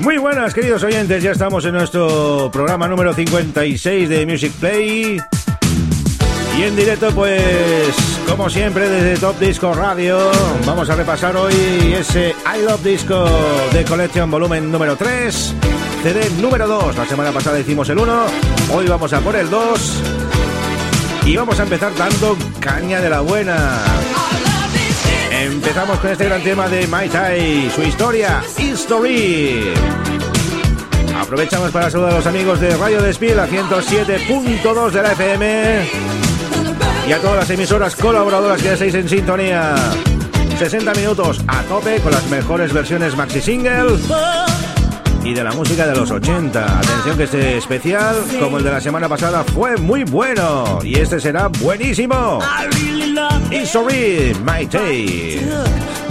Muy buenas, queridos oyentes. Ya estamos en nuestro programa número 56 de Music Play. Y en directo, pues, como siempre, desde Top Disco Radio, vamos a repasar hoy ese I Love Disco de Collection Volumen número 3, CD número 2. La semana pasada hicimos el 1, hoy vamos a por el 2. Y vamos a empezar dando caña de la buena. Empezamos con este gran tema de Mai Tai, su historia, History. Aprovechamos para saludar a los amigos de Radio Despiel a 107.2 de la FM y a todas las emisoras colaboradoras que ya estáis en sintonía. 60 minutos a tope con las mejores versiones maxi single y de la música de los 80. Atención que este especial, como el de la semana pasada, fue muy bueno y este será buenísimo. History, My Day.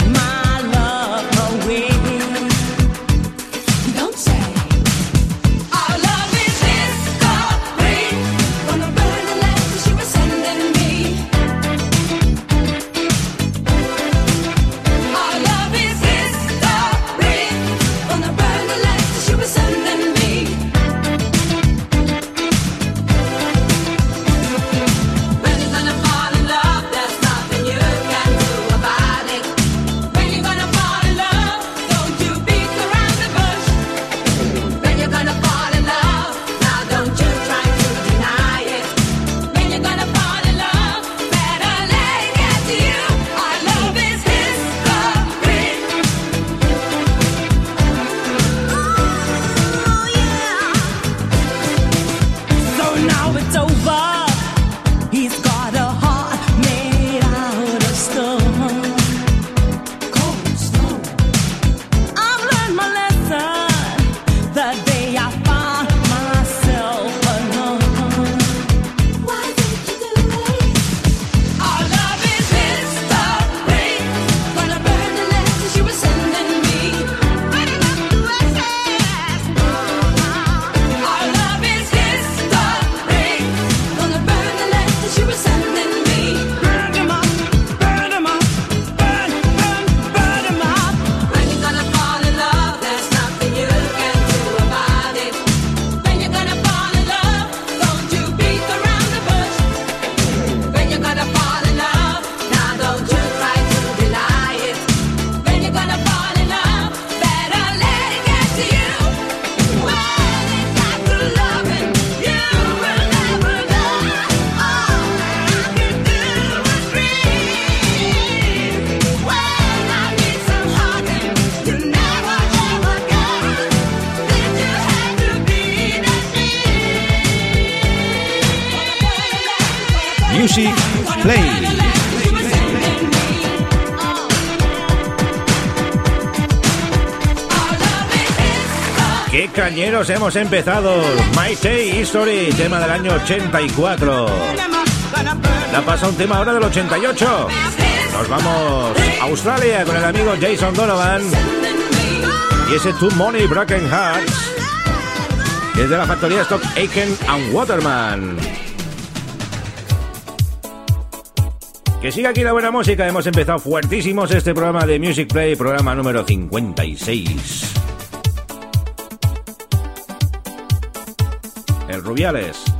Hemos empezado. My Day History, tema del año 84. La pasa un tema ahora del 88. Nos vamos a Australia con el amigo Jason Donovan. Y ese Too Money Broken Hearts. Es de la factoría Stock Aiken and Waterman. Que siga aquí la buena música. Hemos empezado fuertísimos este programa de Music Play, programa número 56.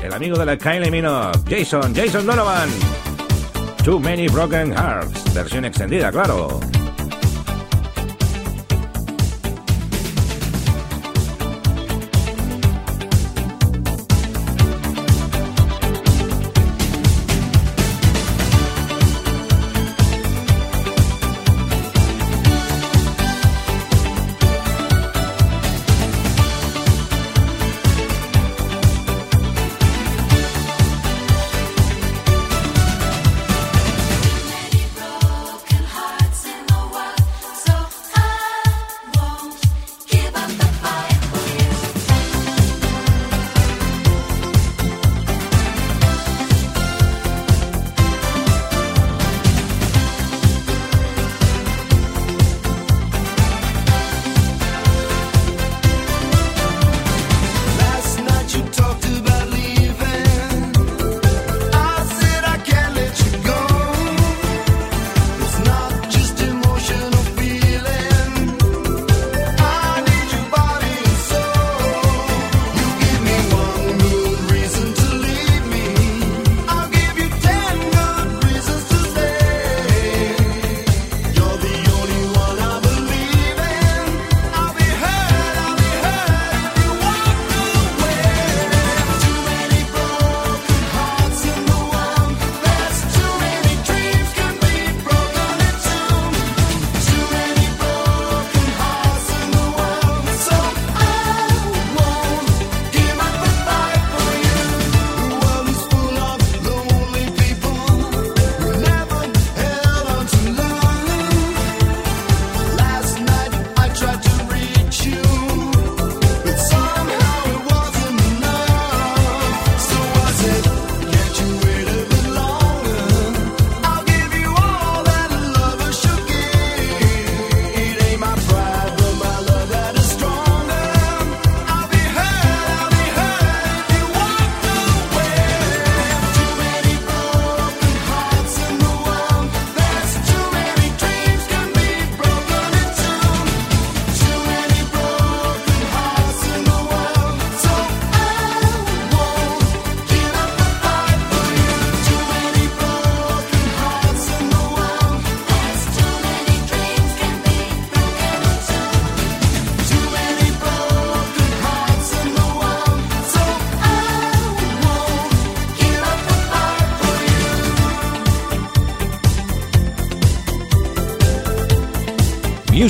El amigo de la Kylie Minogue, Jason, Jason Donovan. Too Many Broken Hearts, versión extendida, claro.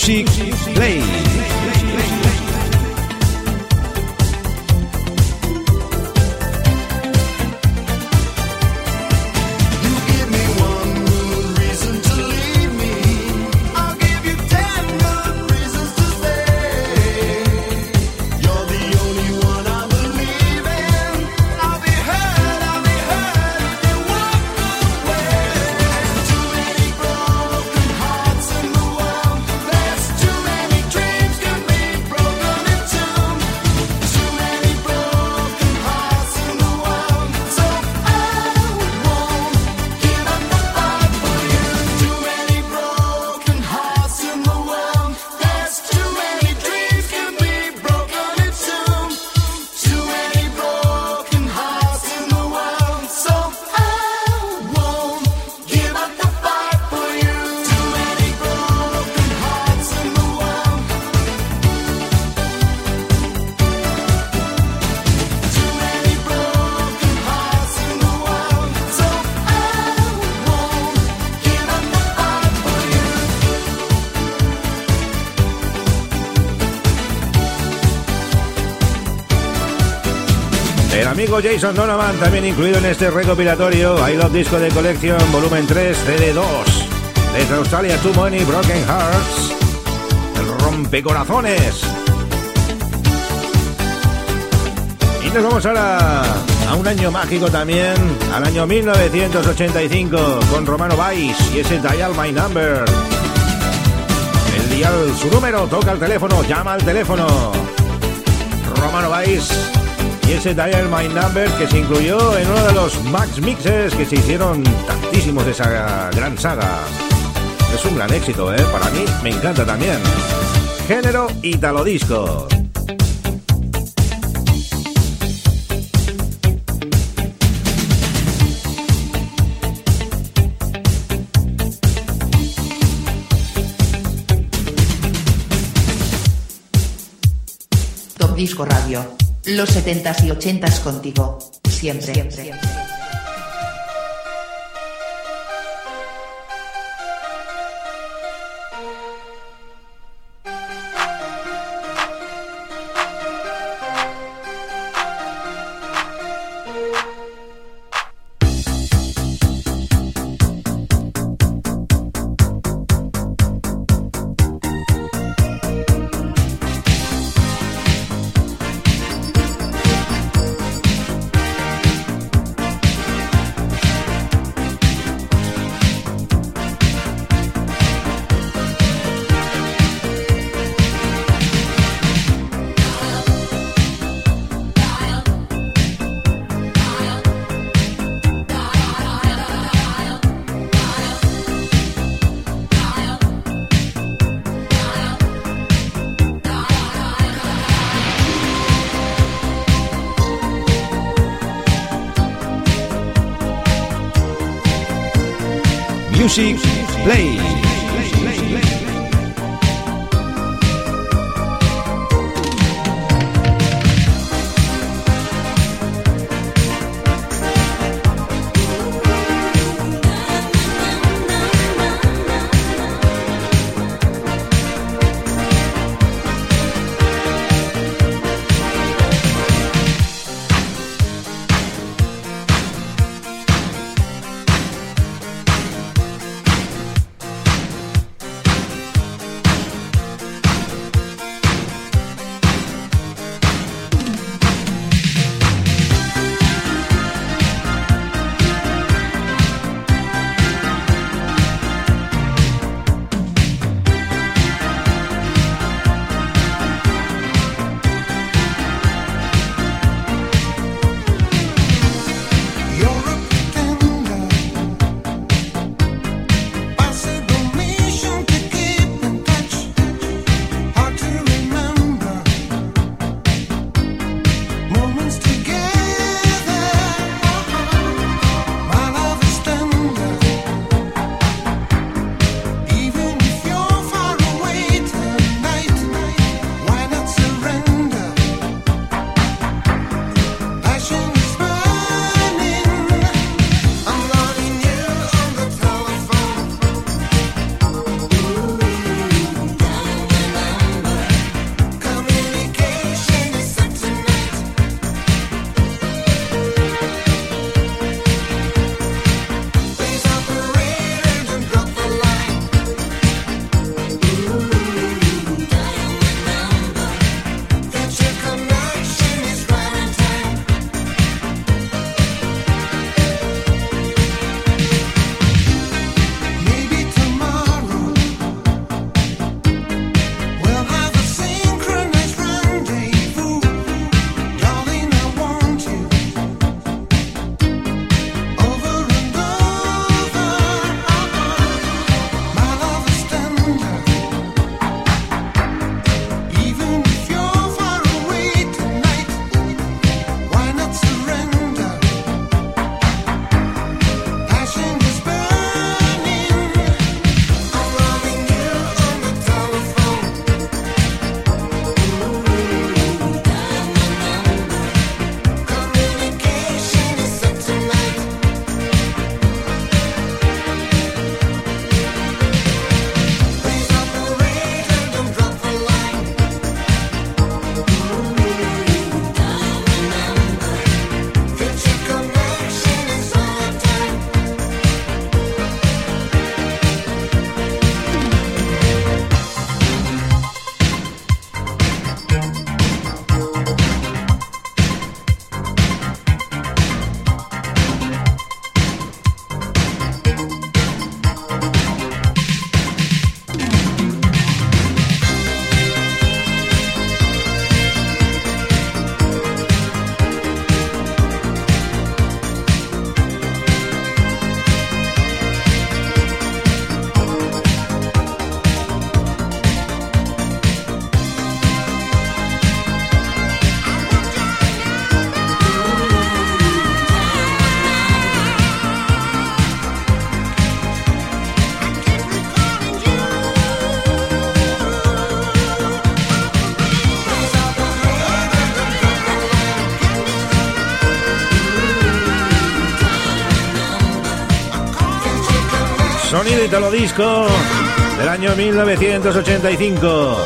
Music Jason Donovan, también incluido en este recopilatorio I Love Disco de Colección, volumen 3, CD2. Desde Australia, Too Many Broken Hearts. El rompecorazones. Y nos vamos ahora a un año mágico también, al año 1985, con Romano Vice y ese Dial My Number. El dial, su número, toca el teléfono, llama al teléfono. Romano Vice ese Dial My Number que se incluyó en uno de los Max Mixes que se hicieron tantísimos de esa gran saga. Es un gran éxito, ¿eh? Para mí me encanta también. Género Italo Disco. Top Disco Radio. Los 70s y 80s contigo. Siempre. siempre. Italo Disco del año 1985.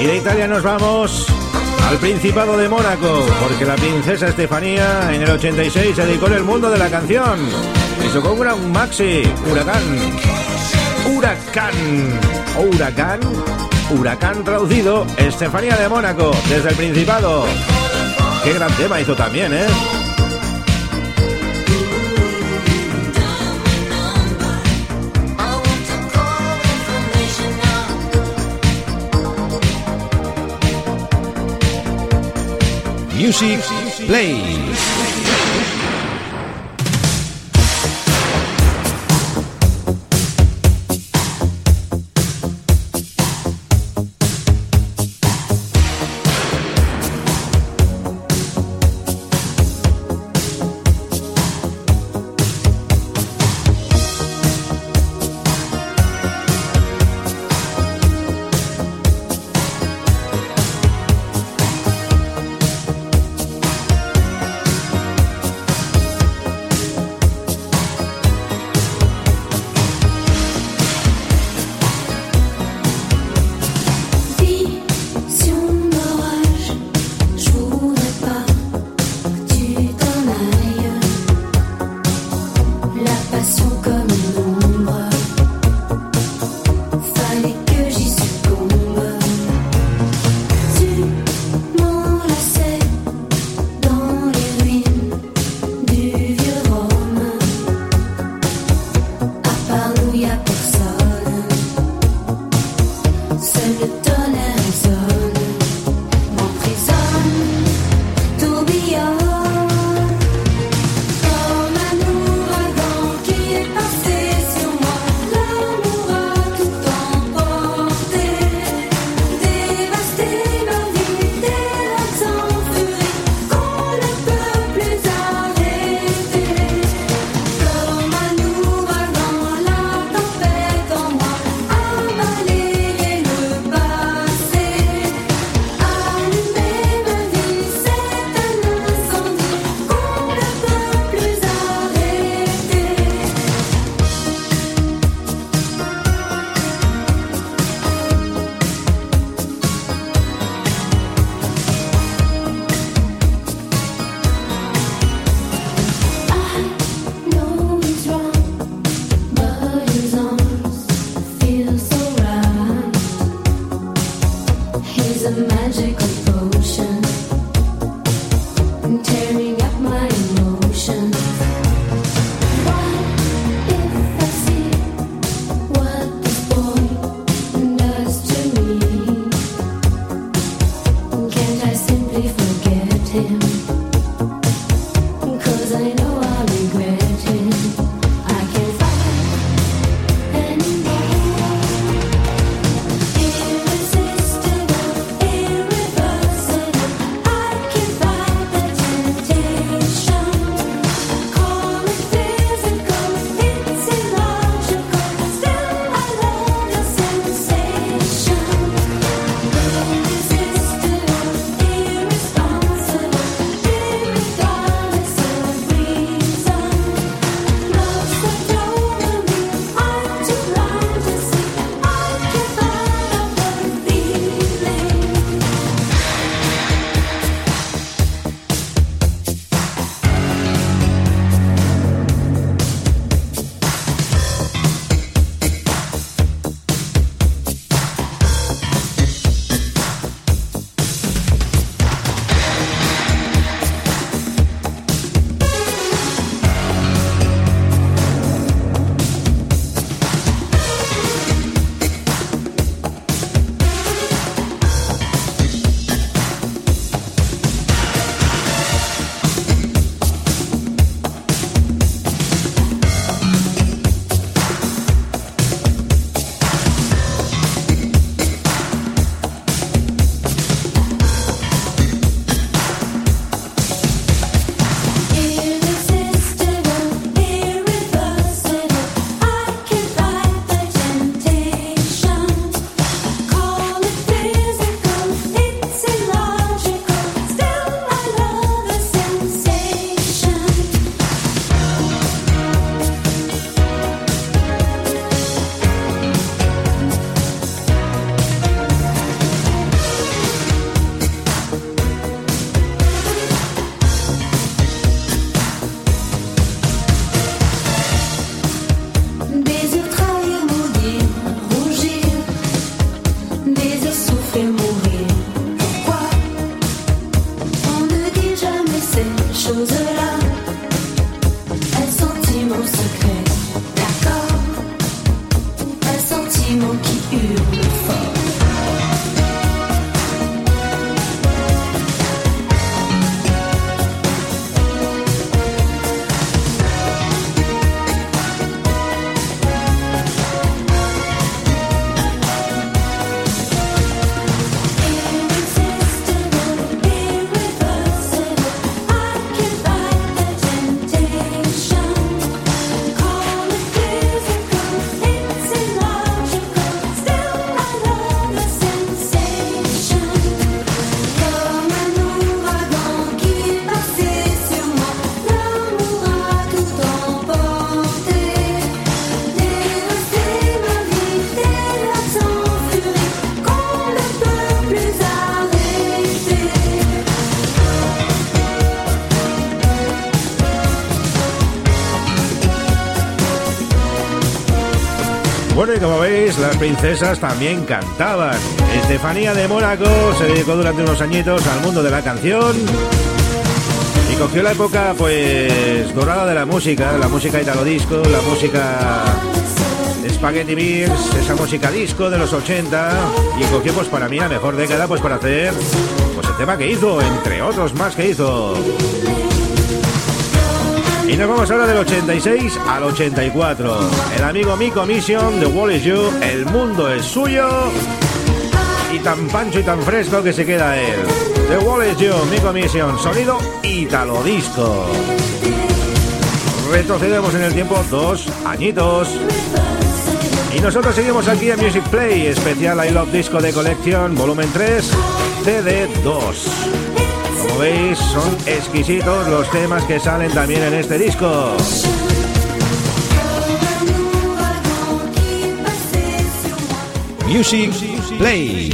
Y de Italia nos vamos al Principado de Mónaco, porque la princesa Estefanía en el 86 se dedicó en el mundo de la canción y tocó un maxi, Huracán. Huracán. Huracán. Huracán traducido, Estefanía de Mónaco, desde el Principado. Qué gran tema hizo también, ¿eh? Music Play. Como veis, las princesas también cantaban. Estefanía de Mónaco se dedicó durante unos añitos al mundo de la canción y cogió la época, pues, dorada de la música, la música italo disco, la música Spaghetti Beers, esa música disco de los 80 y cogió, pues, para mí la mejor década, pues, para hacer, pues, el tema que hizo, entre otros más que hizo. Y nos vamos ahora del 86 al 84. El amigo Mi Commission, The Wall is You, El mundo es suyo. Y tan pancho y tan fresco que se queda él. The Wall is You, Mi Commission, sonido Italo Disco. Retrocedemos en el tiempo dos añitos. Y nosotros seguimos aquí en Music Play, especial I Love Disco de colección, volumen 3, CD 2. Como veis, son exquisitos los temas que salen también en este disco. Music Play.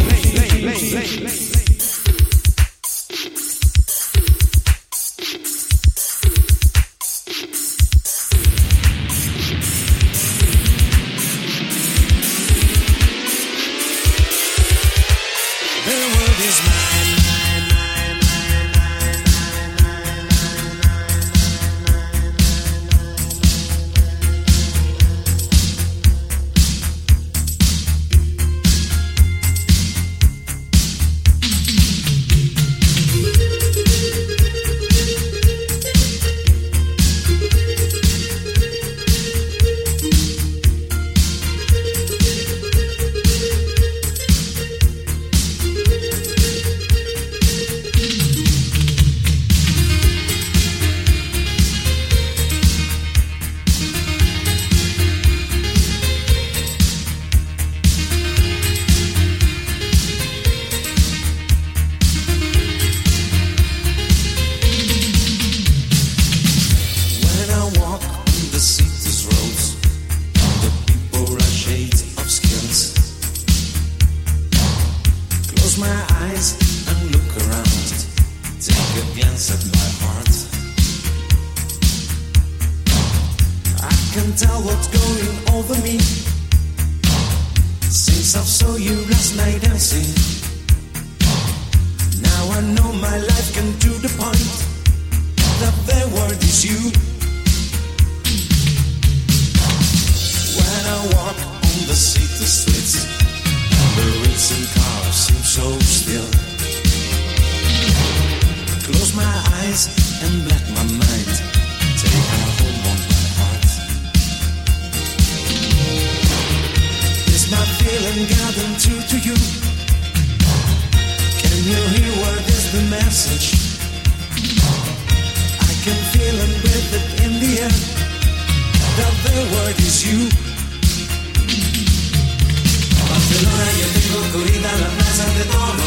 Barcelona, yo tengo corrida la plaza de todo.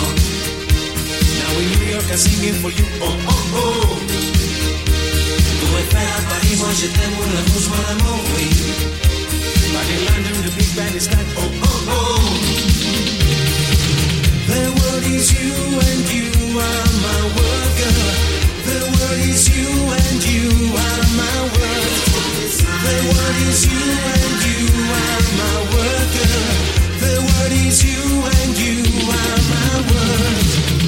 Now in New York I singing for you, oh oh oh. Tu espera Paris, moi je t'aime, mon amour, mon amour, oui. But in London the big band is like, oh oh oh. The world is you and you are my world, girl. The world is you and you are my world. The world is you and you are my world, girl. The word is you and you are my word.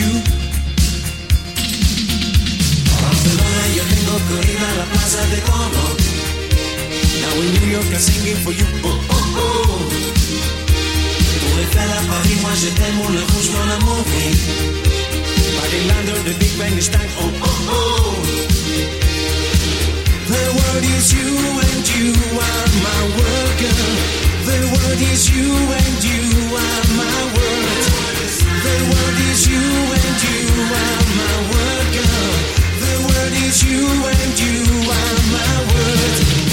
you. Barcelona yo tengo corrida la plaza de Como Now in New York I'm singing for you. Oh oh oh. Pour les faire à Paris moi je t'aime mon rouge mon amour Marylander the Big Bang is time oh oh oh. The world is you and you are my world girl. The world is you and you are my world you and you are my word.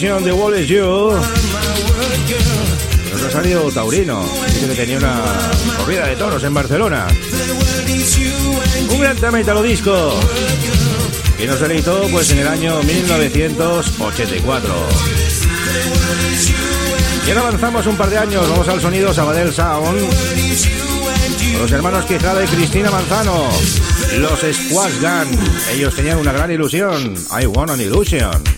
Wall is You. Salido Taurino, dice que tenía una corrida de toros en Barcelona. Un gran tema disco. Y nos editó pues en el año 1984. Y ahora avanzamos un par de años, vamos al sonido Sabadell Sound. Los hermanos Quijada y Cristina Manzano, los Squash Gun. Ellos tenían una gran ilusión. I want an illusion.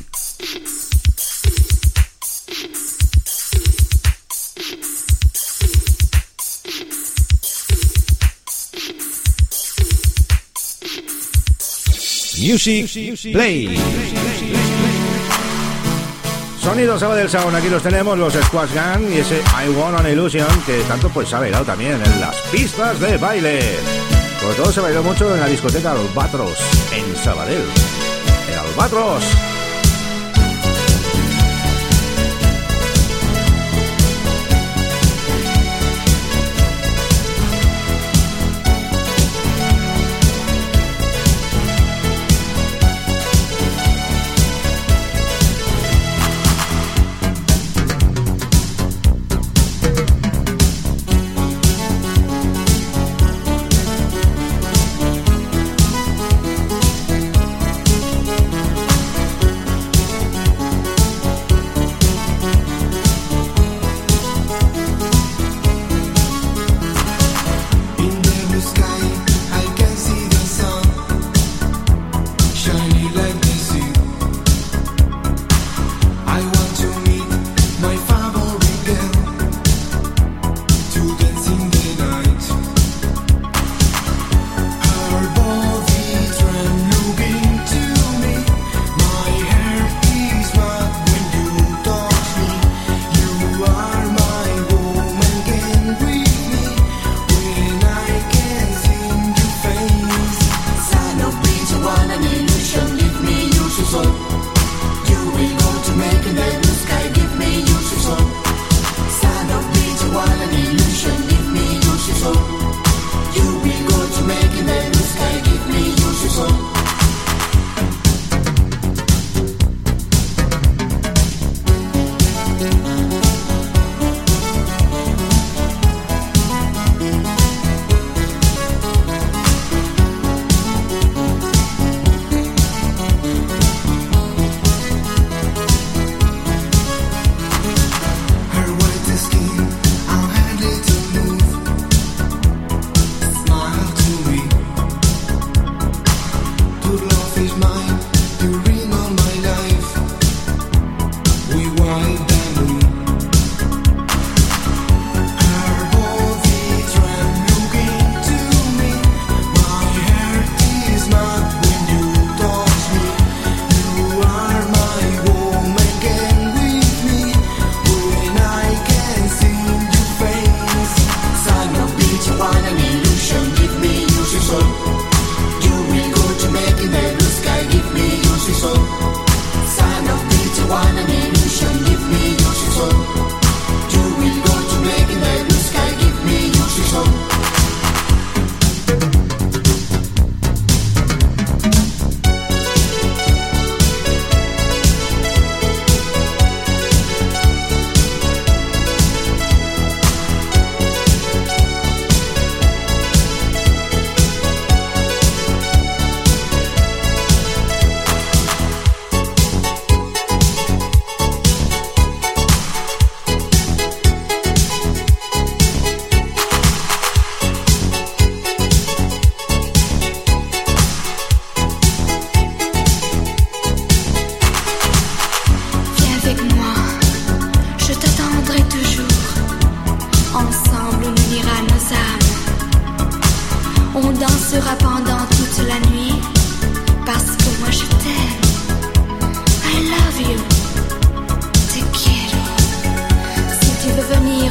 Music Play. Sonidos del Sound, aquí los tenemos, los Squash Gun y ese I Want an Illusion, que tanto pues ha bailado también en las pistas de baile. Sobre todo se bailó mucho en la discoteca Albatros, en Sabadell. El Albatros.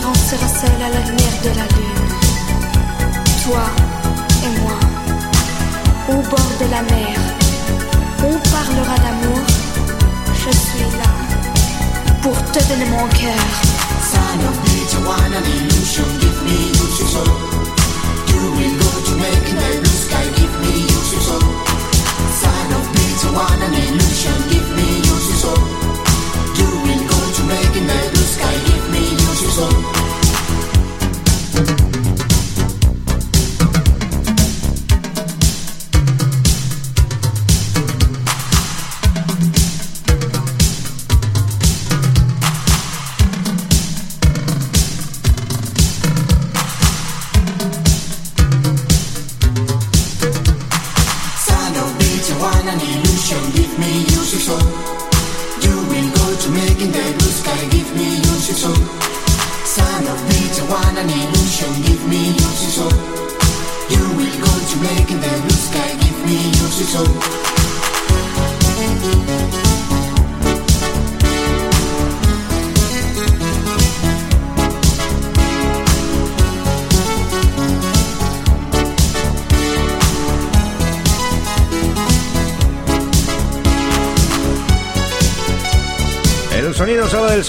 On sera seul à la lumière de la lune. Toi et moi, au bord de la mer. On parlera d'amour. Je suis là pour te donner mon cœur. Sign of nature, one an illusion, give me your soul. You will go to making the blue sky, give me your soul. Sign of nature, one an illusion, give me your soul. You will go to making the blue sky, give me season.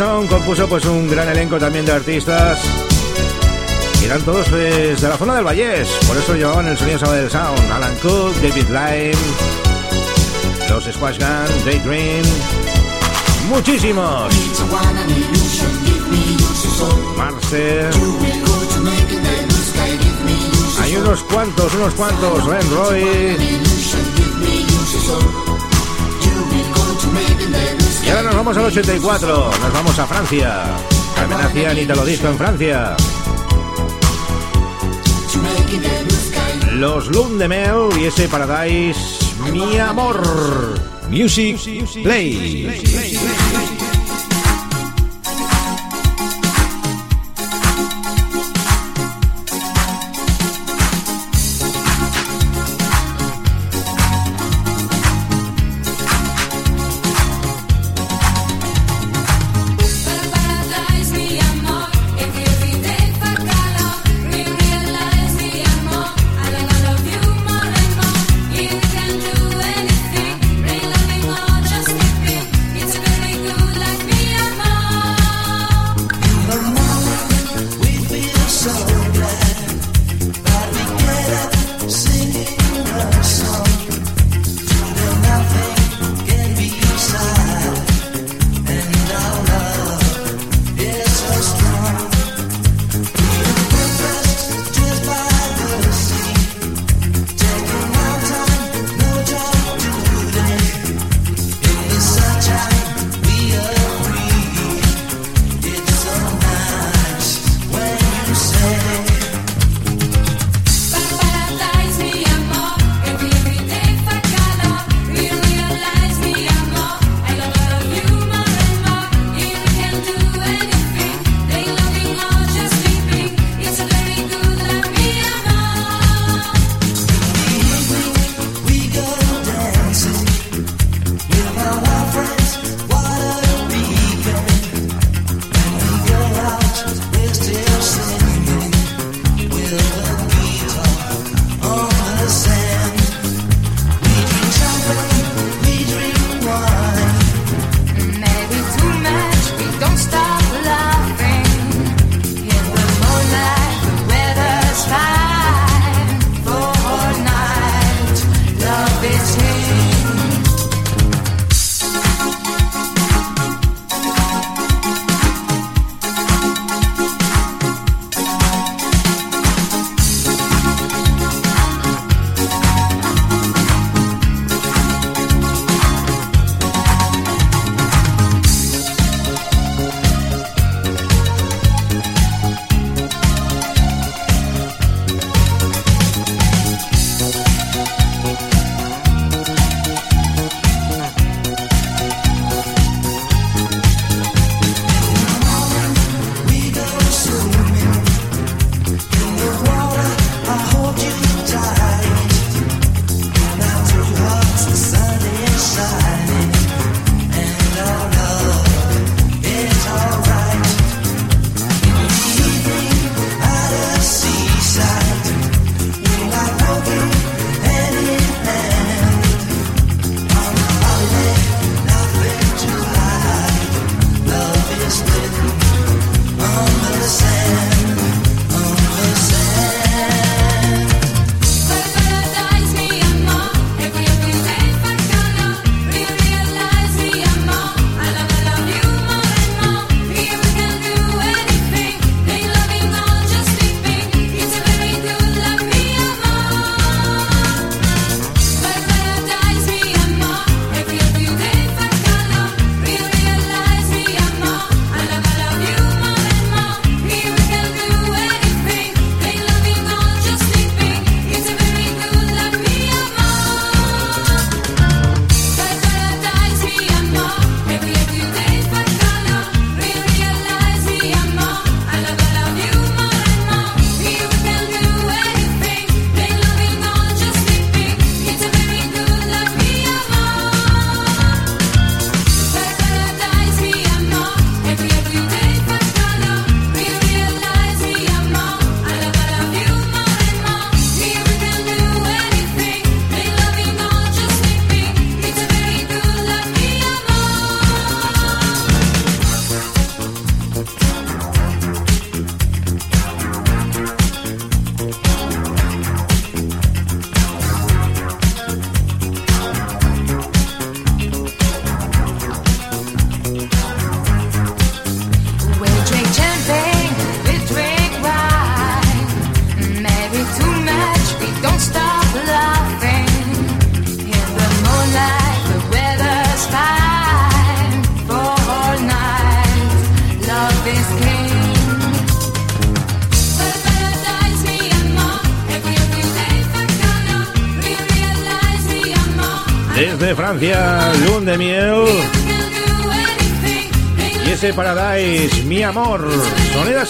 Compuso pues un gran elenco también de artistas. Y eran todos pues, de la zona del Vallés. Por eso llevaban el sonido Saba del Sound. Alan Cook, David Lyme, los Squash Gun, Daydream. Muchísimos. Marcel. Hay unos cuantos, unos cuantos. Ren Roy. 84. Nos vamos a Francia. También hacían Italo Disco en Francia. To making the blue sky. Los Lundemel y ese Paradise, mi amor. Music Play.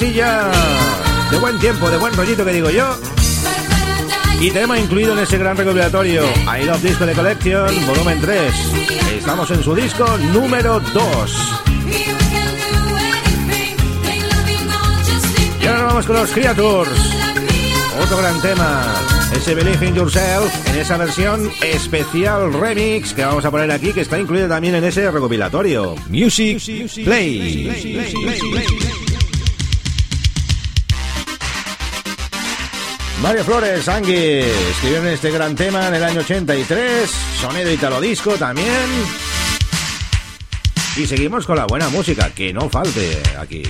De buen tiempo, de buen rollito que digo yo. Y tema incluido en ese gran recopilatorio, I Love Disco de Collection, volumen 3. Estamos en su disco número 2. Y ahora vamos con los Creatures. Otro gran tema, ese Believe in Yourself, en esa versión especial remix que vamos a poner aquí, que está incluido también en ese recopilatorio. Music Play. Mario Flores, Angui, escribieron este gran tema en el año 83, sonido italo disco también. Y seguimos con la buena música, que no falte aquí.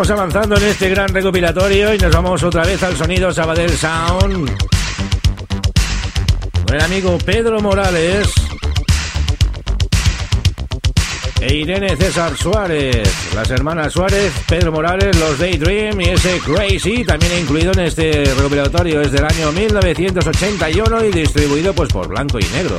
Vamos avanzando en este gran recopilatorio y nos vamos otra vez al sonido Sabadell Sound. Con el amigo Pedro Morales e Irene César Suárez. Las hermanas Suárez, Pedro Morales, los Daydream y ese Crazy, también incluido en este recopilatorio, es del año 1981 y distribuido pues por Blanco y Negro.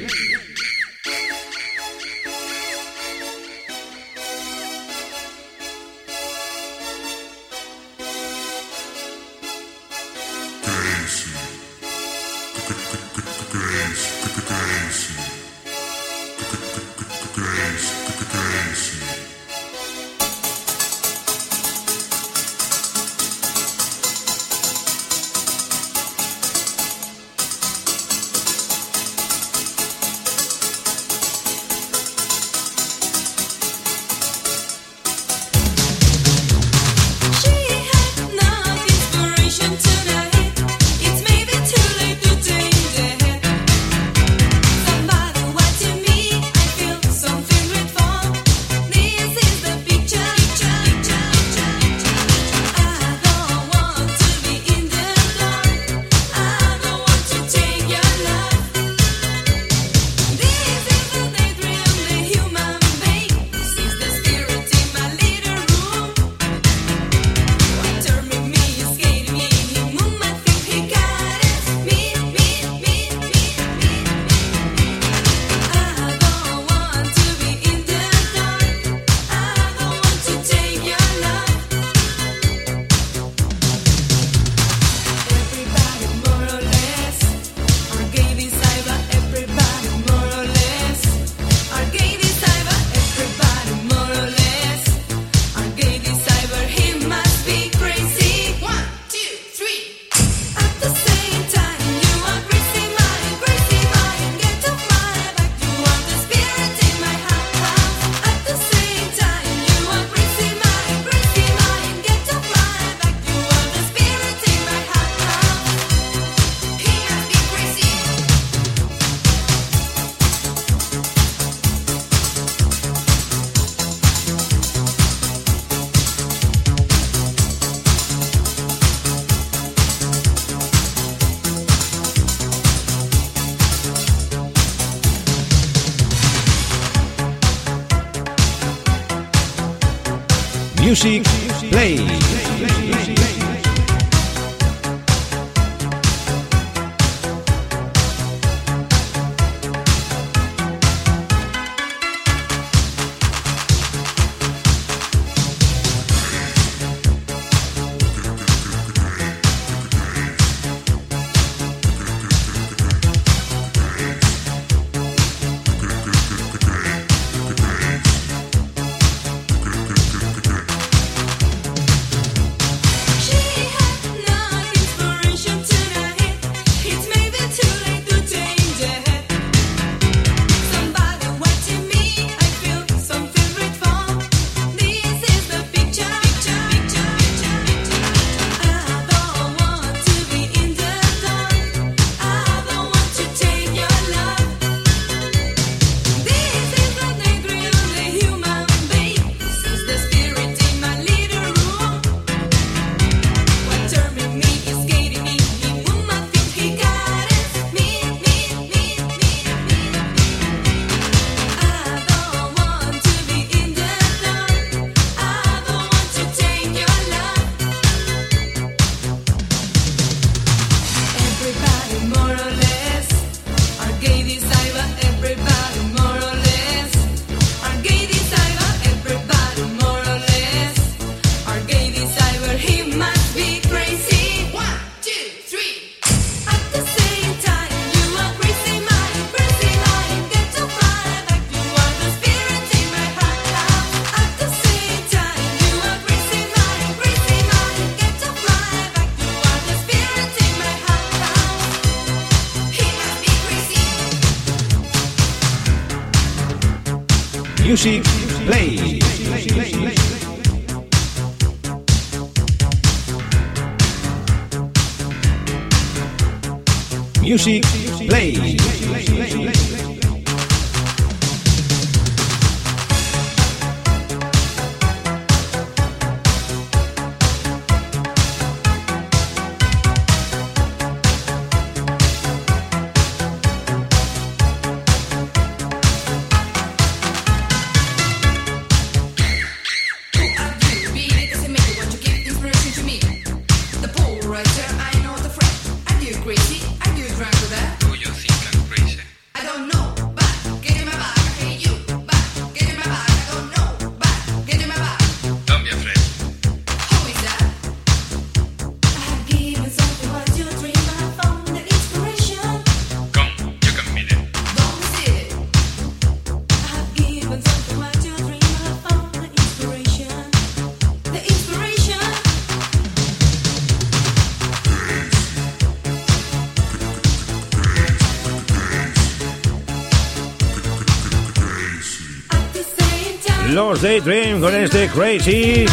Los Daydream con este Crazy.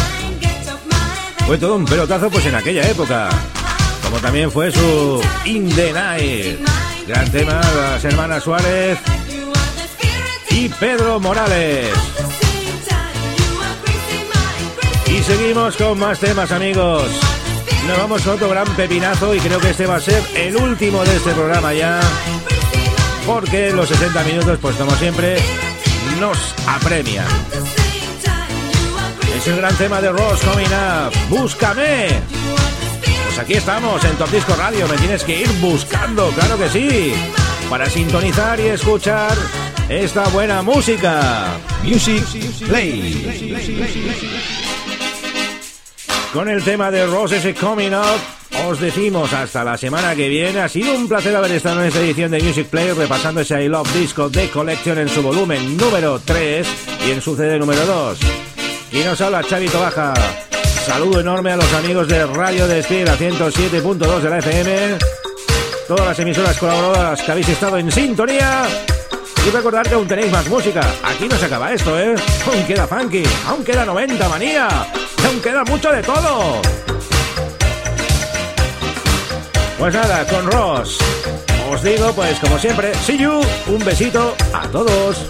Fue todo un pelotazo pues en aquella época. Como también fue su In the. Gran tema, las hermanas Suárez y Pedro Morales. Y seguimos con más temas, amigos. Nos vamos con otro gran pepinazo y creo que este va a ser el último de este programa ya. Porque los 60 minutos, pues como siempre, nos apremian. Es el gran tema de Ross Coming Up. ¡Búscame! Pues aquí estamos en Top Disco Radio. Me tienes que ir buscando, claro que sí. Para sintonizar y escuchar esta buena música. Music Play. Con el tema de Ross ese Coming Up. Os decimos hasta la semana que viene. Ha sido un placer haber estado en esta edición de Music Play repasando ese I Love Disco de Collection en su volumen número 3 y en su CD número 2. Y nos habla Chavito Baja. Saludo enorme a los amigos de Radio Despir a 107.2 de la FM. Todas las emisoras colaboradoras que habéis estado en sintonía. Y recordar que aún tenéis más música. Aquí no se acaba esto, ¿eh? Aún queda funky, aún queda 90 manía. Aún queda mucho de todo. Pues nada, con Ross. Os digo, pues como siempre, see you. Un besito a todos.